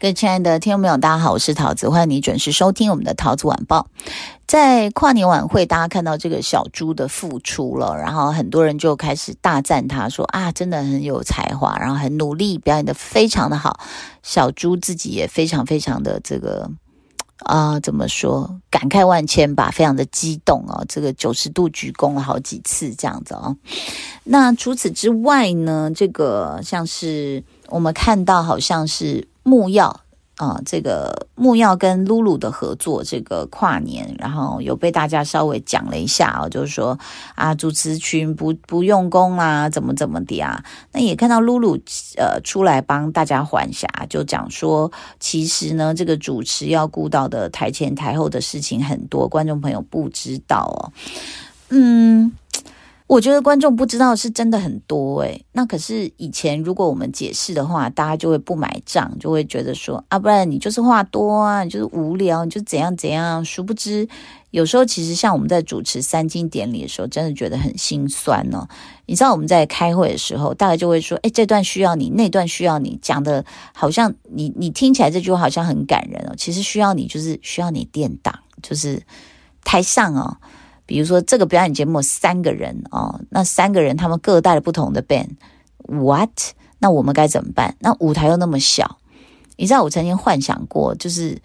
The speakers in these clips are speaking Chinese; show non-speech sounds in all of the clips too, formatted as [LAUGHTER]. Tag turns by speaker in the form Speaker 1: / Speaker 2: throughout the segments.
Speaker 1: 各位亲爱的听众朋友，大家好，我是桃子，欢迎你准时收听我们的桃子晚报。在跨年晚会，大家看到这个小猪的复出了，然后很多人就开始大赞他，说啊，真的很有才华，然后很努力，表演得非常的好。小猪自己也非常非常的这个啊、怎么说，感慨万千吧，非常的激动哦，这个九十度鞠躬了好几次这样子哦。那除此之外呢，这个像是我们看到好像是木曜。啊，这个木曜跟露露的合作，这个跨年，然后有被大家稍微讲了一下啊，就是说啊，主持群不不用功啊，怎么怎么的啊？那也看到露露呃出来帮大家缓颊，就讲说，其实呢，这个主持要顾到的台前台后的事情很多，观众朋友不知道哦，嗯。我觉得观众不知道是真的很多诶，那可是以前如果我们解释的话，大家就会不买账，就会觉得说啊，不然你就是话多啊，你就是无聊，你就怎样怎样。殊不知，有时候其实像我们在主持三金典礼的时候，真的觉得很心酸哦。你知道我们在开会的时候，大概就会说，诶，这段需要你，那段需要你，讲的好像你你听起来这句话好像很感人哦，其实需要你就是需要你垫档，就是台上哦。比如说，这个表演节目三个人哦，那三个人他们各带了不同的 band，what？那我们该怎么办？那舞台又那么小，你知道我曾经幻想过，就是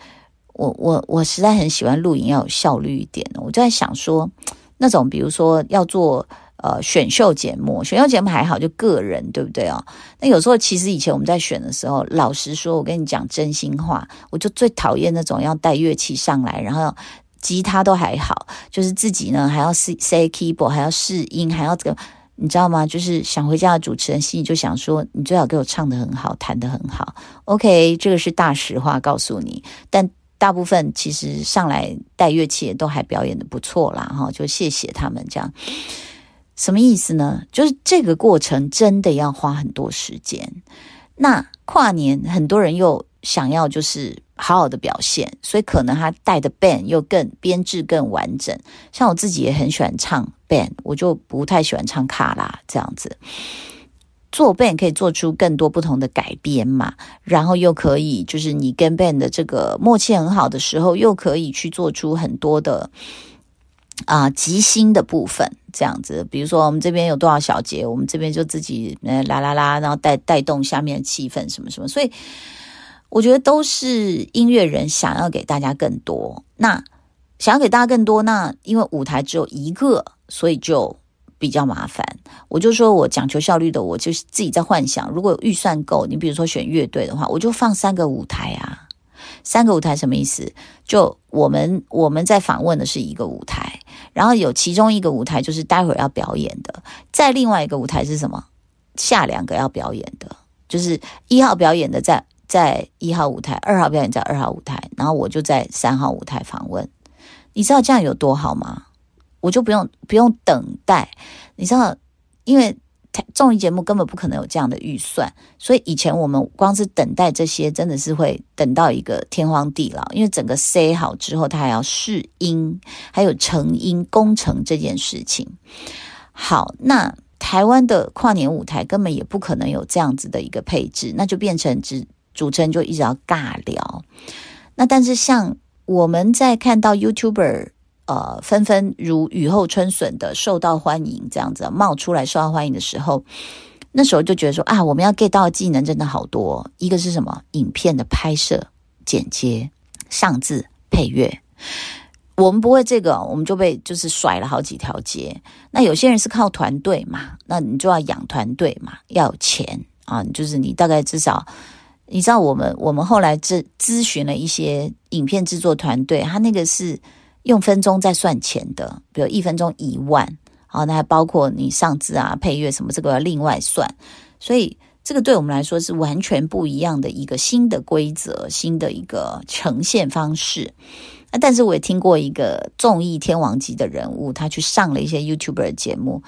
Speaker 1: 我我我实在很喜欢录影要有效率一点，我就在想说，那种比如说要做呃选秀节目，选秀节目还好，就个人对不对哦？那有时候其实以前我们在选的时候，老实说，我跟你讲真心话，我就最讨厌那种要带乐器上来，然后。吉他都还好，就是自己呢还要 say say keyboard，还要试音，还要这个，你知道吗？就是想回家的主持人心里就想说，你最好给我唱得很好，弹得很好。OK，这个是大实话，告诉你。但大部分其实上来带乐器也都还表演得不错啦，哈，就谢谢他们这样。什么意思呢？就是这个过程真的要花很多时间。那跨年很多人又想要就是。好好的表现，所以可能他带的 band 又更编制更完整。像我自己也很喜欢唱 band，我就不太喜欢唱卡拉这样子。做 band 可以做出更多不同的改编嘛，然后又可以就是你跟 band 的这个默契很好的时候，又可以去做出很多的啊、即兴的部分这样子。比如说我们这边有多少小节，我们这边就自己呃啦啦啦，然后带带动下面气氛什么什么，所以。我觉得都是音乐人想要给大家更多，那想要给大家更多，那因为舞台只有一个，所以就比较麻烦。我就说我讲求效率的，我就自己在幻想，如果预算够，你比如说选乐队的话，我就放三个舞台啊。三个舞台什么意思？就我们我们在访问的是一个舞台，然后有其中一个舞台就是待会儿要表演的，在另外一个舞台是什么？下两个要表演的，就是一号表演的在。在一号舞台，二号表演在二号舞台，然后我就在三号舞台访问。你知道这样有多好吗？我就不用不用等待。你知道，因为综艺节目根本不可能有这样的预算，所以以前我们光是等待这些，真的是会等到一个天荒地老。因为整个塞好之后，他还要试音，还有成音工程这件事情。好，那台湾的跨年舞台根本也不可能有这样子的一个配置，那就变成只。主持人就一直要尬聊，那但是像我们在看到 YouTuber 呃纷纷如雨后春笋的受到欢迎这样子冒出来受到欢迎的时候，那时候就觉得说啊，我们要 get 到的技能真的好多。一个是什么？影片的拍摄、剪接、上字、配乐。我们不会这个，我们就被就是甩了好几条街。那有些人是靠团队嘛，那你就要养团队嘛，要有钱啊，就是你大概至少。你知道我们我们后来咨咨询了一些影片制作团队，他那个是用分钟在算钱的，比如一分钟一万，好，那还包括你上字啊、配乐什么，这个要另外算。所以这个对我们来说是完全不一样的一个新的规则，新的一个呈现方式。那但是我也听过一个综艺天王级的人物，他去上了一些 YouTuber 的节目，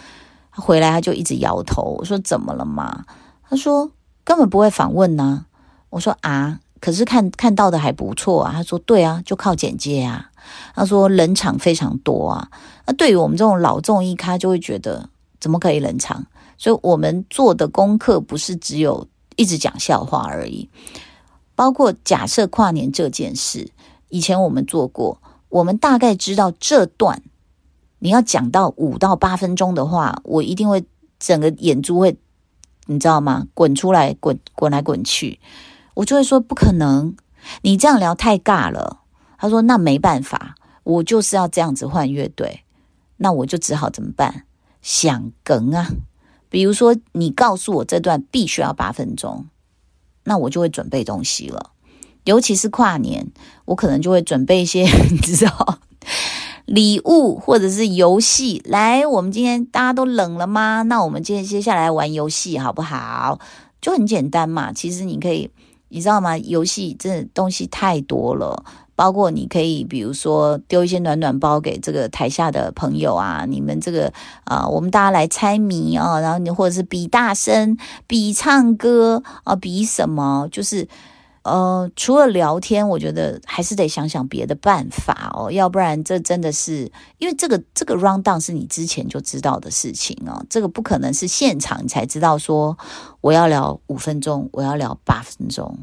Speaker 1: 他回来他就一直摇头，我说怎么了嘛？他说根本不会访问呢。我说啊，可是看看到的还不错啊。他说对啊，就靠剪接啊。他说冷场非常多啊。那对于我们这种老综艺咖，就会觉得怎么可以冷场？所以我们做的功课不是只有一直讲笑话而已，包括假设跨年这件事，以前我们做过，我们大概知道这段你要讲到五到八分钟的话，我一定会整个眼珠会，你知道吗？滚出来，滚滚来滚去，我就会说不可能，你这样聊太尬了。他说那没办法，我就是要这样子换乐队，那我就只好怎么办？想梗啊。比如说，你告诉我这段必须要八分钟，那我就会准备东西了。尤其是跨年，我可能就会准备一些，[LAUGHS] 你知道，礼物或者是游戏。来，我们今天大家都冷了吗？那我们今天接下来玩游戏好不好？就很简单嘛。其实你可以，你知道吗？游戏这东西太多了。包括你可以，比如说丢一些暖暖包给这个台下的朋友啊，你们这个啊、我们大家来猜谜啊，然后你或者是比大声、比唱歌啊，比什么？就是呃，除了聊天，我觉得还是得想想别的办法哦，要不然这真的是因为这个这个 round down 是你之前就知道的事情哦，这个不可能是现场你才知道说我要聊五分钟，我要聊八分钟。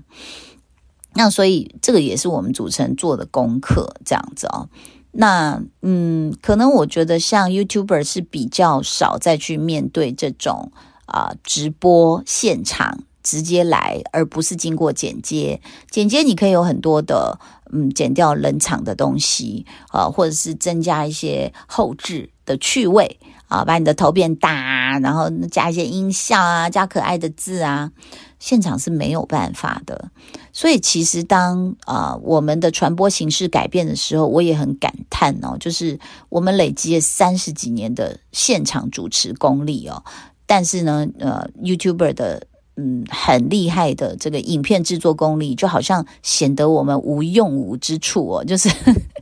Speaker 1: 那所以这个也是我们主持人做的功课，这样子哦。那嗯，可能我觉得像 YouTuber 是比较少再去面对这种啊、直播现场直接来，而不是经过剪接。剪接你可以有很多的嗯，剪掉冷场的东西啊、或者是增加一些后置的趣味啊、把你的头变大，然后加一些音效啊，加可爱的字啊。现场是没有办法的，所以其实当、呃、我们的传播形式改变的时候，我也很感叹哦，就是我们累积了三十几年的现场主持功力哦，但是呢，呃，YouTuber 的嗯很厉害的这个影片制作功力，就好像显得我们无用武之处哦，[LAUGHS] 就是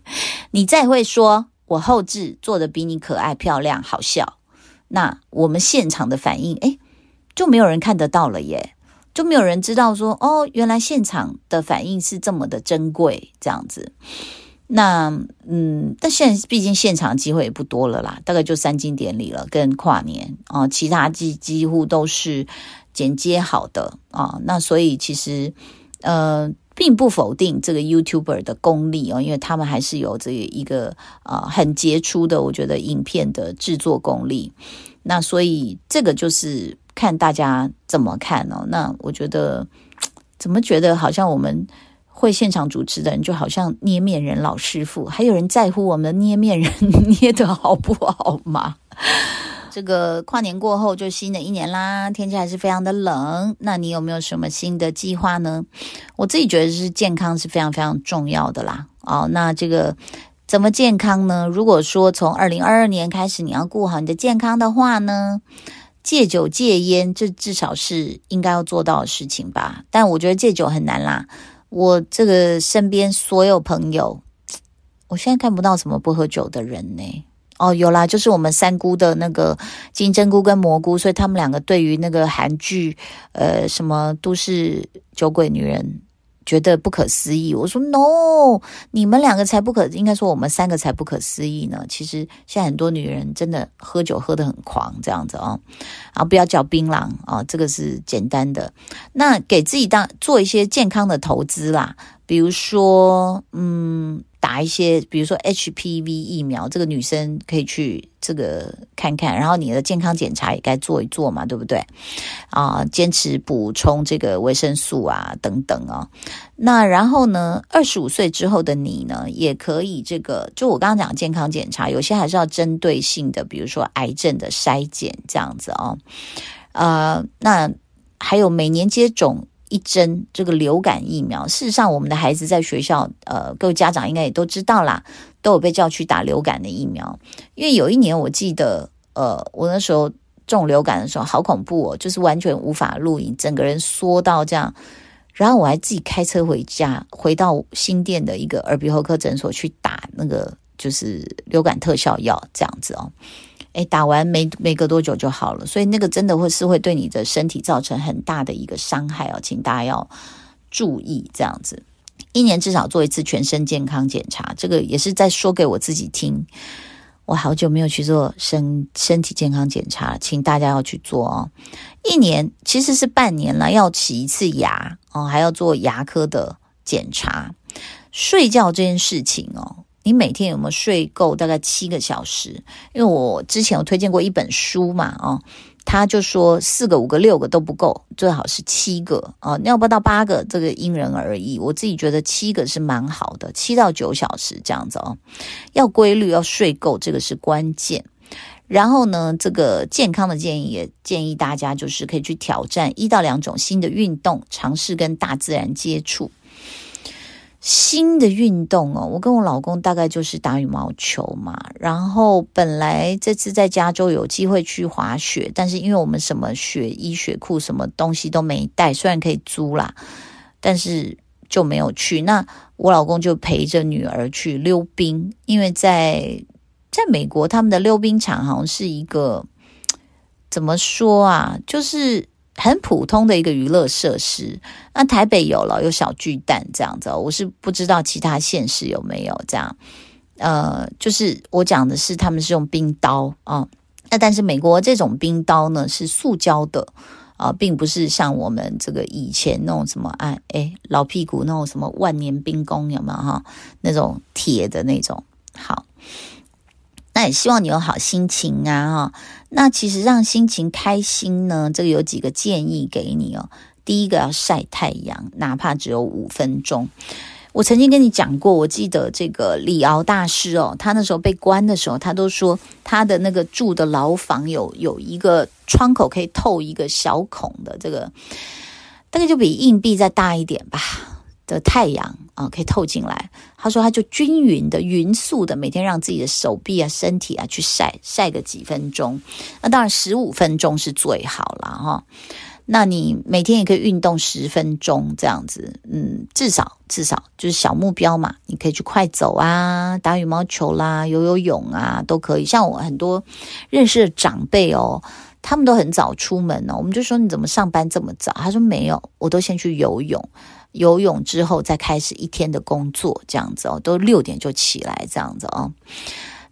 Speaker 1: [LAUGHS] 你再会说我后制做的比你可爱、漂亮、好笑，那我们现场的反应，诶，就没有人看得到了耶。就没有人知道说哦，原来现场的反应是这么的珍贵，这样子。那嗯，但现在毕竟现场机会也不多了啦，大概就三金典礼了，跟跨年啊，其他几几乎都是剪接好的啊。那所以其实呃，并不否定这个 YouTuber 的功力哦，因为他们还是有这一个啊很杰出的，我觉得影片的制作功力。那所以这个就是。看大家怎么看哦？那我觉得，怎么觉得好像我们会现场主持的人，就好像捏面人老师傅，还有人在乎我们捏面人捏得好不好吗？这个跨年过后就新的一年啦，天气还是非常的冷。那你有没有什么新的计划呢？我自己觉得是健康是非常非常重要的啦。哦，那这个怎么健康呢？如果说从二零二二年开始你要顾好你的健康的话呢？戒酒戒烟，这至少是应该要做到的事情吧。但我觉得戒酒很难啦。我这个身边所有朋友，我现在看不到什么不喝酒的人呢。哦，有啦，就是我们三姑的那个金针菇跟蘑菇，所以他们两个对于那个韩剧，呃，什么都市酒鬼女人。觉得不可思议，我说 no，你们两个才不可，应该说我们三个才不可思议呢。其实现在很多女人真的喝酒喝得很狂，这样子啊、哦，啊不要嚼槟榔啊、哦，这个是简单的。那给自己当做一些健康的投资啦，比如说嗯。打一些，比如说 HPV 疫苗，这个女生可以去这个看看，然后你的健康检查也该做一做嘛，对不对？啊，坚持补充这个维生素啊，等等啊。那然后呢，二十五岁之后的你呢，也可以这个，就我刚刚讲健康检查，有些还是要针对性的，比如说癌症的筛检这样子哦。呃，那还有每年接种。一针这个流感疫苗，事实上，我们的孩子在学校，呃，各位家长应该也都知道啦，都有被叫去打流感的疫苗。因为有一年我记得，呃，我那时候中流感的时候，好恐怖哦，就是完全无法录影，整个人缩到这样。然后我还自己开车回家，回到新店的一个耳鼻喉科诊所去打那个就是流感特效药，这样子哦。诶，打完没没隔多久就好了，所以那个真的会是会对你的身体造成很大的一个伤害哦，请大家要注意这样子。一年至少做一次全身健康检查，这个也是在说给我自己听。我好久没有去做身身体健康检查，请大家要去做哦。一年其实是半年了，要洗一次牙哦，还要做牙科的检查。睡觉这件事情哦，你每天有没有睡够大概七个小时？因为我之前有推荐过一本书嘛，哦。他就说四个、五个、六个都不够，最好是七个啊，尿不到八个，这个因人而异。我自己觉得七个是蛮好的，七到九小时这样子哦，要规律，要睡够，这个是关键。然后呢，这个健康的建议也建议大家就是可以去挑战一到两种新的运动，尝试跟大自然接触。新的运动哦，我跟我老公大概就是打羽毛球嘛。然后本来这次在加州有机会去滑雪，但是因为我们什么雪衣、雪裤什么东西都没带，虽然可以租啦，但是就没有去。那我老公就陪着女儿去溜冰，因为在在美国他们的溜冰场好像是一个怎么说啊，就是。很普通的一个娱乐设施，那台北有了，有小巨蛋这样子，我是不知道其他县市有没有这样。呃，就是我讲的是他们是用冰刀啊，那但是美国这种冰刀呢是塑胶的啊，并不是像我们这个以前那种什么哎哎老屁股那种什么万年冰宫有没有哈？那种铁的那种好。那也希望你有好心情啊！哈，那其实让心情开心呢，这个有几个建议给你哦。第一个要晒太阳，哪怕只有五分钟。我曾经跟你讲过，我记得这个李敖大师哦，他那时候被关的时候，他都说他的那个住的牢房有有一个窗口可以透一个小孔的，这个大概就比硬币再大一点吧。的太阳啊，可以透进来。他说，他就均匀的、匀速的，每天让自己的手臂啊、身体啊去晒晒个几分钟。那当然，十五分钟是最好了哈。那你每天也可以运动十分钟这样子，嗯，至少至少就是小目标嘛。你可以去快走啊，打羽毛球啦，游游泳啊，都可以。像我很多认识的长辈哦，他们都很早出门哦。我们就说，你怎么上班这么早？他说没有，我都先去游泳。游泳之后再开始一天的工作，这样子哦，都六点就起来这样子哦。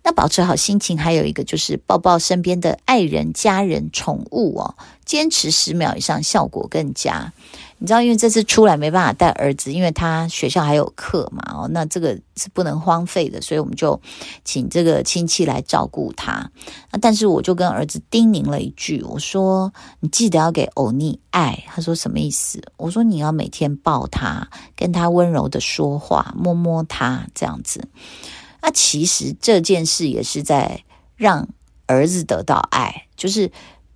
Speaker 1: 那保持好心情，还有一个就是抱抱身边的爱人、家人、宠物哦，坚持十秒以上，效果更佳。你知道，因为这次出来没办法带儿子，因为他学校还有课嘛，哦，那这个是不能荒废的，所以我们就请这个亲戚来照顾他。那但是我就跟儿子叮咛了一句，我说：“你记得要给欧尼爱。”他说：“什么意思？”我说：“你要每天抱他，跟他温柔的说话，摸摸他，这样子。”那其实这件事也是在让儿子得到爱，就是。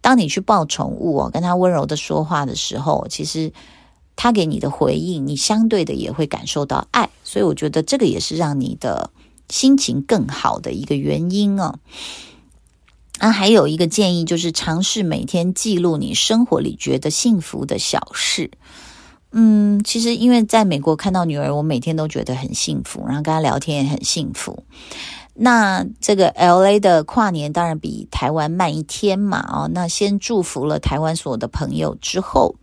Speaker 1: 当你去抱宠物哦，跟他温柔的说话的时候，其实他给你的回应，你相对的也会感受到爱，所以我觉得这个也是让你的心情更好的一个原因哦。啊，还有一个建议就是尝试每天记录你生活里觉得幸福的小事。嗯，其实因为在美国看到女儿，我每天都觉得很幸福，然后跟她聊天也很幸福。那这个 LA 的跨年当然比台湾慢一天嘛，哦，那先祝福了台湾所有的朋友之后，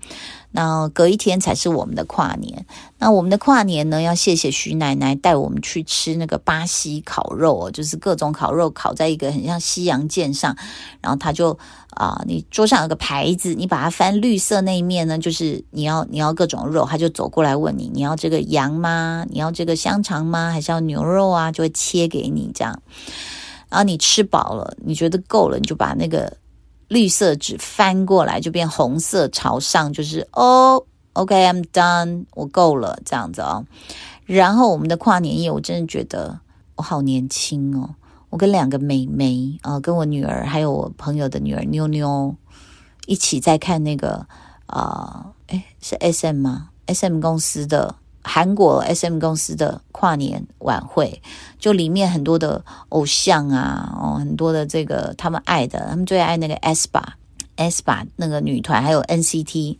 Speaker 1: 那隔一天才是我们的跨年。那我们的跨年呢，要谢谢徐奶奶带我们去吃那个巴西烤肉哦，就是各种烤肉烤在一个很像西洋剑上，然后他就。啊，你桌上有个牌子，你把它翻绿色那一面呢，就是你要你要各种肉，他就走过来问你，你要这个羊吗？你要这个香肠吗？还是要牛肉啊？就会切给你这样。然后你吃饱了，你觉得够了，你就把那个绿色纸翻过来，就变红色朝上，就是哦，OK，I'm done，我够了这样子哦。然后我们的跨年夜，我真的觉得我好年轻哦。我跟两个妹妹啊、呃，跟我女儿还有我朋友的女儿妞妞一起在看那个啊，诶，是 SM 吗？SM 公司的韩国 SM 公司的跨年晚会，就里面很多的偶像啊，哦，很多的这个他们爱的，他们最爱那个 aespa aespa 那个女团，还有 NCT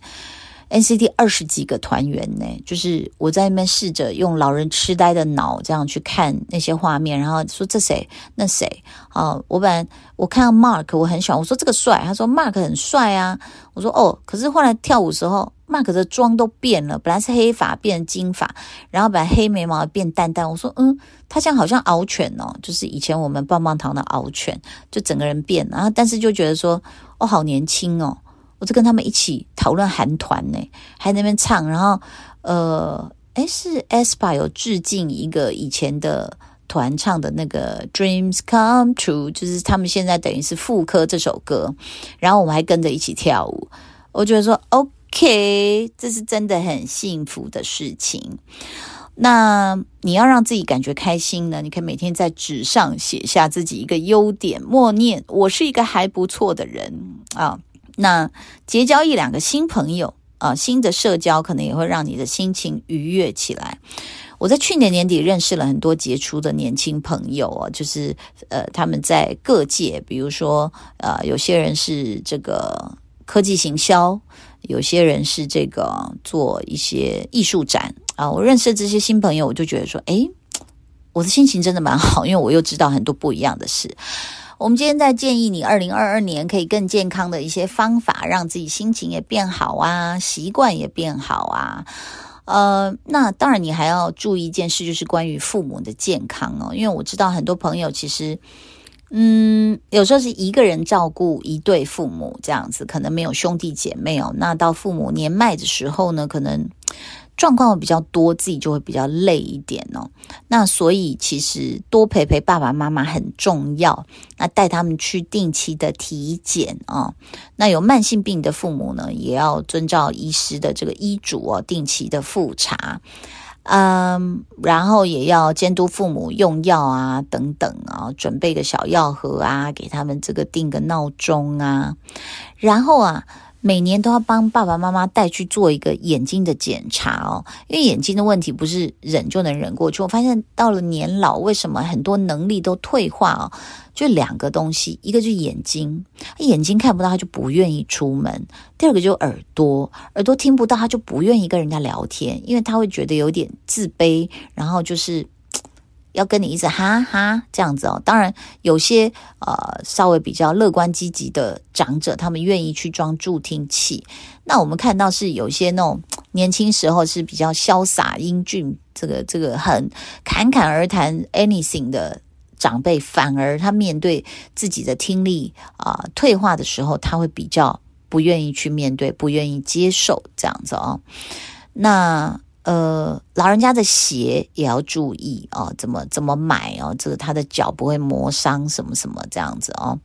Speaker 1: NCT 二十几个团员呢，就是我在那边试着用老人痴呆的脑这样去看那些画面，然后说这谁那谁啊？我本来我看到 Mark 我很喜欢，我说这个帅，他说 Mark 很帅啊，我说哦，可是后来跳舞时候 Mark 的妆都变了，本来是黑发变金发，然后本来黑眉毛变淡淡，我说嗯，他像好像敖犬哦，就是以前我们棒棒糖的敖犬，就整个人变了，然后但是就觉得说哦，好年轻哦。我就跟他们一起讨论韩团呢，还在那边唱，然后呃，诶是 aespa 有致敬一个以前的团唱的那个 Dreams Come True，就是他们现在等于是复刻这首歌，然后我们还跟着一起跳舞。我觉得说 OK，这是真的很幸福的事情。那你要让自己感觉开心呢？你可以每天在纸上写下自己一个优点，默念我是一个还不错的人啊。那结交一两个新朋友啊，新的社交可能也会让你的心情愉悦起来。我在去年年底认识了很多杰出的年轻朋友啊，就是呃，他们在各界，比如说呃，有些人是这个科技行销，有些人是这个做一些艺术展啊。我认识这些新朋友，我就觉得说，诶，我的心情真的蛮好，因为我又知道很多不一样的事。我们今天在建议你，二零二二年可以更健康的一些方法，让自己心情也变好啊，习惯也变好啊。呃，那当然你还要注意一件事，就是关于父母的健康哦，因为我知道很多朋友其实，嗯，有时候是一个人照顾一对父母这样子，可能没有兄弟姐妹哦。那到父母年迈的时候呢，可能。状况比较多，自己就会比较累一点哦。那所以其实多陪陪爸爸妈妈很重要。那带他们去定期的体检啊。那有慢性病的父母呢，也要遵照医师的这个医嘱哦，定期的复查。嗯，然后也要监督父母用药啊，等等啊，准备个小药盒啊，给他们这个定个闹钟啊。然后啊。每年都要帮爸爸妈妈带去做一个眼睛的检查哦，因为眼睛的问题不是忍就能忍过去。我发现到了年老，为什么很多能力都退化哦？就两个东西，一个就是眼睛，眼睛看不到他就不愿意出门；第二个就是耳朵，耳朵听不到他就不愿意跟人家聊天，因为他会觉得有点自卑，然后就是。要跟你一直哈哈这样子哦，当然有些呃稍微比较乐观积极的长者，他们愿意去装助听器。那我们看到是有些那种年轻时候是比较潇洒英俊，这个这个很侃侃而谈 anything 的长辈，反而他面对自己的听力啊、退化的时候，他会比较不愿意去面对，不愿意接受这样子哦。那。呃，老人家的鞋也要注意哦，怎么怎么买哦？这个他的脚不会磨伤什么什么这样子哦。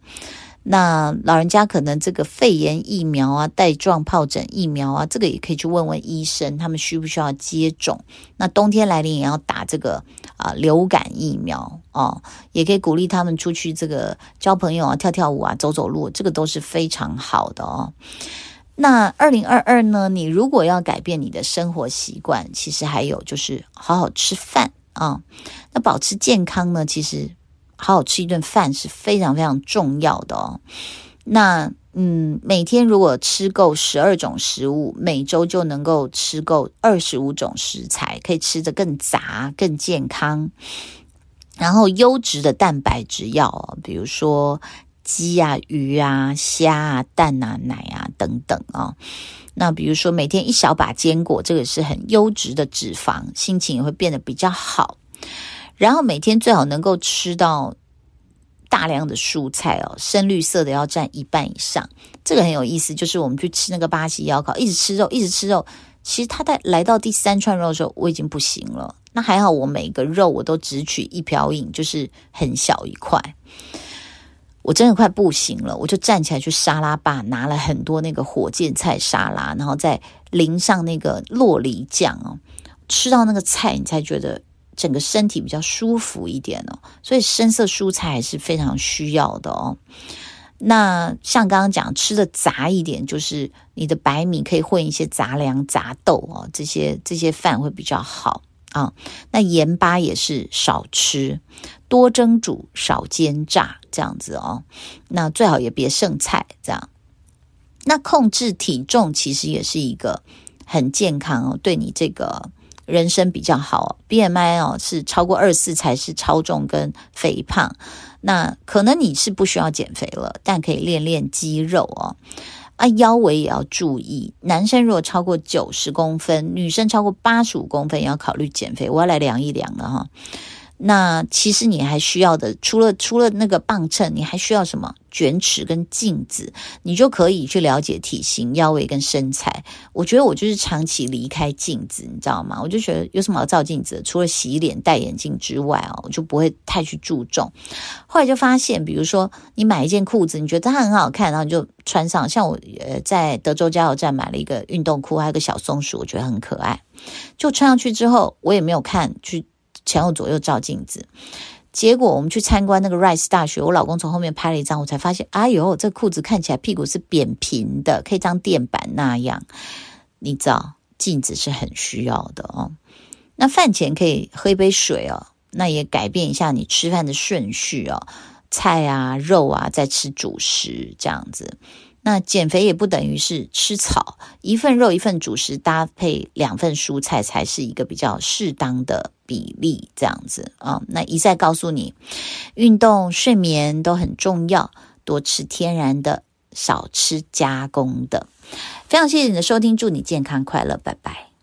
Speaker 1: 那老人家可能这个肺炎疫苗啊、带状疱疹疫苗啊，这个也可以去问问医生，他们需不需要接种？那冬天来临也要打这个啊流感疫苗哦，也可以鼓励他们出去这个交朋友啊、跳跳舞啊、走走路，这个都是非常好的哦。那二零二二呢？你如果要改变你的生活习惯，其实还有就是好好吃饭啊。那保持健康呢？其实好好吃一顿饭是非常非常重要的哦。那嗯，每天如果吃够十二种食物，每周就能够吃够二十五种食材，可以吃得更杂、更健康。然后优质的蛋白质要，比如说。鸡啊、鱼啊、虾啊、蛋啊、奶啊等等啊，那比如说每天一小把坚果，这个是很优质的脂肪，心情也会变得比较好。然后每天最好能够吃到大量的蔬菜哦，深绿色的要占一半以上。这个很有意思，就是我们去吃那个巴西烧烤，一直吃肉，一直吃肉。其实他在来到第三串肉的时候，我已经不行了。那还好，我每个肉我都只取一瓢饮，就是很小一块。我真的快不行了，我就站起来去沙拉吧，拿了很多那个火箭菜沙拉，然后再淋上那个洛梨酱哦，吃到那个菜，你才觉得整个身体比较舒服一点哦。所以深色蔬菜还是非常需要的哦。那像刚刚讲吃的杂一点，就是你的白米可以混一些杂粮、杂豆哦，这些这些饭会比较好。啊，那盐巴也是少吃，多蒸煮，少煎炸，这样子哦。那最好也别剩菜，这样。那控制体重其实也是一个很健康哦，对你这个人生比较好。BMI 哦是超过二四才是超重跟肥胖，那可能你是不需要减肥了，但可以练练肌肉哦。啊，腰围也要注意，男生如果超过九十公分，女生超过八十五公分，也要考虑减肥。我要来量一量了哈。那其实你还需要的，除了除了那个磅秤，你还需要什么？卷尺跟镜子，你就可以去了解体型、腰围跟身材。我觉得我就是长期离开镜子，你知道吗？我就觉得有什么要照镜子？除了洗脸、戴眼镜之外哦，我就不会太去注重。后来就发现，比如说你买一件裤子，你觉得它很好看，然后你就穿上。像我呃在德州加油站买了一个运动裤，还有个小松鼠，我觉得很可爱。就穿上去之后，我也没有看去。前后左右照镜子，结果我们去参观那个 Rice 大学，我老公从后面拍了一张，我才发现，哎呦，这裤子看起来屁股是扁平的，可以当垫板那样。你知道，镜子是很需要的哦。那饭前可以喝一杯水哦，那也改变一下你吃饭的顺序哦，菜啊、肉啊，再吃主食这样子。那减肥也不等于是吃草，一份肉一份主食搭配两份蔬菜才是一个比较适当的比例，这样子啊。那一再告诉你，运动、睡眠都很重要，多吃天然的，少吃加工的。非常谢谢你的收听，祝你健康快乐，拜拜。